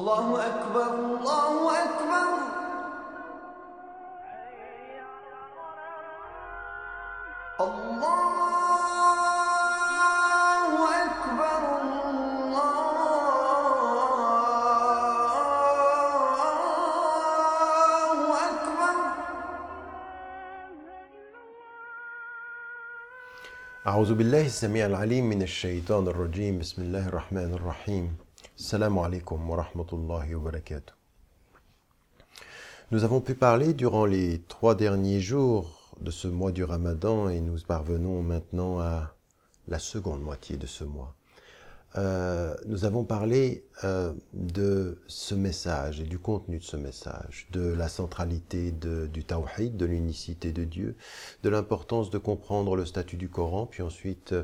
الله أكبر الله أكبر. الله أكبر الله أكبر. أعوذ بالله السميع العليم من الشيطان الرجيم. بسم الله الرحمن الرحيم. Salam alaikum wa rahmatullahi wa barakatuh. Nous avons pu parler durant les trois derniers jours de ce mois du Ramadan et nous parvenons maintenant à la seconde moitié de ce mois. Euh, nous avons parlé euh, de ce message et du contenu de ce message, de la centralité de- du tawhid, de l'unicité de Dieu, de l'importance de comprendre le statut du Coran, puis ensuite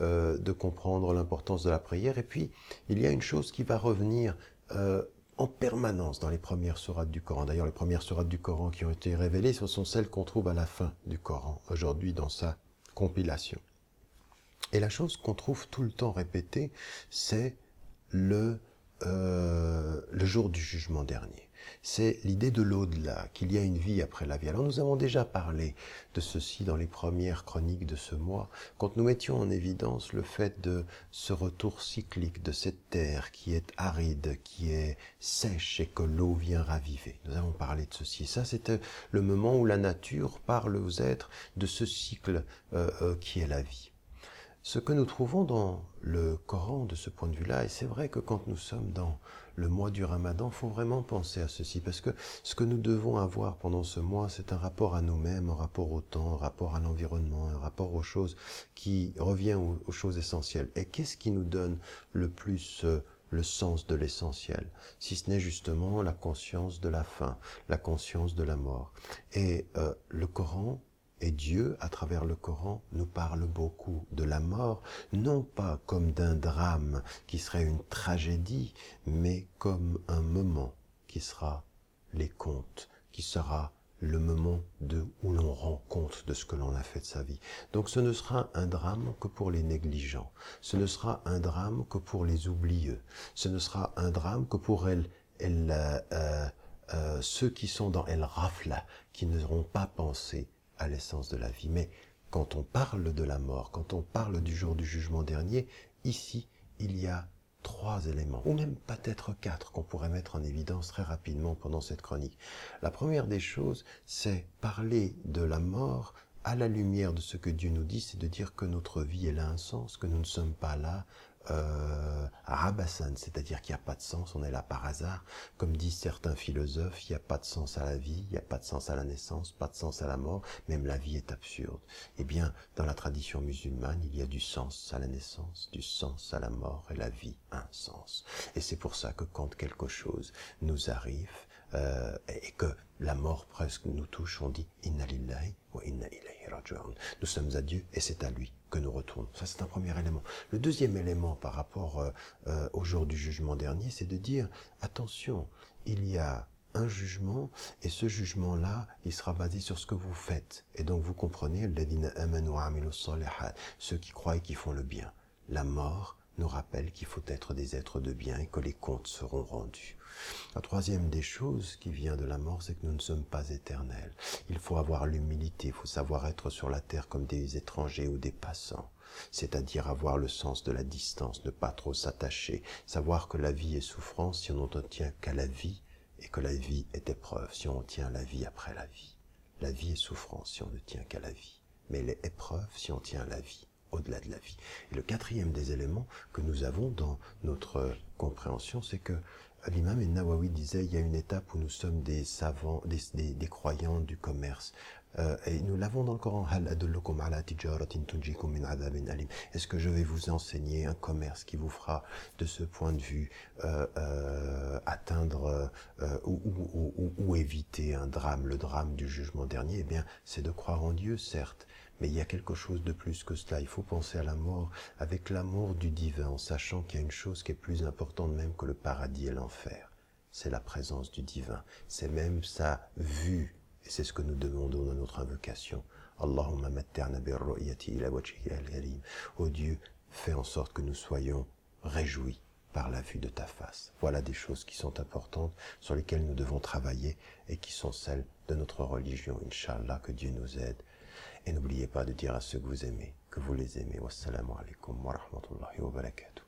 euh, de comprendre l'importance de la prière. Et puis, il y a une chose qui va revenir euh, en permanence dans les premières sourates du Coran. D'ailleurs, les premières sourates du Coran qui ont été révélées, ce sont celles qu'on trouve à la fin du Coran, aujourd'hui dans sa compilation. Et la chose qu'on trouve tout le temps répétée, c'est le, euh, le jour du jugement dernier. C'est l'idée de l'au-delà, qu'il y a une vie après la vie. Alors nous avons déjà parlé de ceci dans les premières chroniques de ce mois, quand nous mettions en évidence le fait de ce retour cyclique de cette terre qui est aride, qui est sèche et que l'eau vient raviver. Nous avons parlé de ceci. Ça, c'était le moment où la nature parle aux êtres de ce cycle euh, euh, qui est la vie. Ce que nous trouvons dans le Coran de ce point de vue-là, et c'est vrai que quand nous sommes dans le mois du Ramadan, faut vraiment penser à ceci, parce que ce que nous devons avoir pendant ce mois, c'est un rapport à nous-mêmes, un rapport au temps, un rapport à l'environnement, un rapport aux choses qui revient aux, aux choses essentielles. Et qu'est-ce qui nous donne le plus euh, le sens de l'essentiel, si ce n'est justement la conscience de la fin, la conscience de la mort. Et euh, le Coran et Dieu, à travers le Coran, nous parle beaucoup de la mort, non pas comme d'un drame qui serait une tragédie, mais comme un moment qui sera les comptes, qui sera le moment de, où l'on rend compte de ce que l'on a fait de sa vie. Donc ce ne sera un drame que pour les négligents, ce ne sera un drame que pour les oublieux, ce ne sera un drame que pour elle, elle, euh, euh, euh, ceux qui sont dans El Rafla, qui n'auront pas pensé à l'essence de la vie. Mais quand on parle de la mort, quand on parle du jour du jugement dernier, ici, il y a trois éléments, ou même peut-être quatre qu'on pourrait mettre en évidence très rapidement pendant cette chronique. La première des choses, c'est parler de la mort à la lumière de ce que Dieu nous dit, c'est de dire que notre vie elle a un sens, que nous ne sommes pas là euh, à Rabassan, c'est-à-dire qu'il n'y a pas de sens, on est là par hasard. Comme disent certains philosophes, il n'y a pas de sens à la vie, il n'y a pas de sens à la naissance, pas de sens à la mort, même la vie est absurde. Eh bien, dans la tradition musulmane, il y a du sens à la naissance, du sens à la mort, et la vie a un sens. Et c'est pour ça que quand quelque chose nous arrive, euh, et que la mort presque nous touche, on dit Inna lillahi wa inna ilayhi raji'un. Nous sommes à Dieu et c'est à lui que nous retournons. Ça, c'est un premier élément. Le deuxième élément par rapport euh, euh, au jour du jugement dernier, c'est de dire attention, il y a un jugement et ce jugement-là, il sera basé sur ce que vous faites. Et donc vous comprenez, ceux qui croient et qui font le bien. La mort nous rappelle qu'il faut être des êtres de bien et que les comptes seront rendus. La troisième des choses qui vient de la mort, c'est que nous ne sommes pas éternels. Il faut avoir l'humilité, il faut savoir être sur la terre comme des étrangers ou des passants, c'est-à-dire avoir le sens de la distance, ne pas trop s'attacher, savoir que la vie est souffrance si on n'en tient qu'à la vie et que la vie est épreuve si on tient la vie après la vie. La vie est souffrance si on ne tient qu'à la vie, mais elle est épreuve si on tient à la vie au-delà de la vie. Et le quatrième des éléments que nous avons dans notre compréhension, c'est que l'imam Nawawi disait il y a une étape où nous sommes des savants, des, des, croyants du commerce. Euh, et nous l'avons dans le Coran. Est-ce que je vais vous enseigner un commerce qui vous fera, de ce point de vue, euh, euh, atteindre ou, ou éviter un drame, le drame du jugement dernier? Eh bien, c'est de croire en Dieu, certes, mais il y a quelque chose de plus que cela. Il faut penser à la mort avec l'amour du divin, en sachant qu'il y a une chose qui est plus importante même que le paradis et l'enfer. C'est la présence du divin. C'est même sa vue. Et c'est ce que nous demandons dans notre invocation. Allahumma matterna ila. Ô Dieu, fais en sorte que nous soyons réjouis par la vue de ta face. Voilà des choses qui sont importantes, sur lesquelles nous devons travailler et qui sont celles de notre religion. Inch'Allah, que Dieu nous aide. Et n'oubliez pas de dire à ceux que vous aimez, que vous les aimez. Wassalamu alaikum wa rahmatullahi wa barakatuh.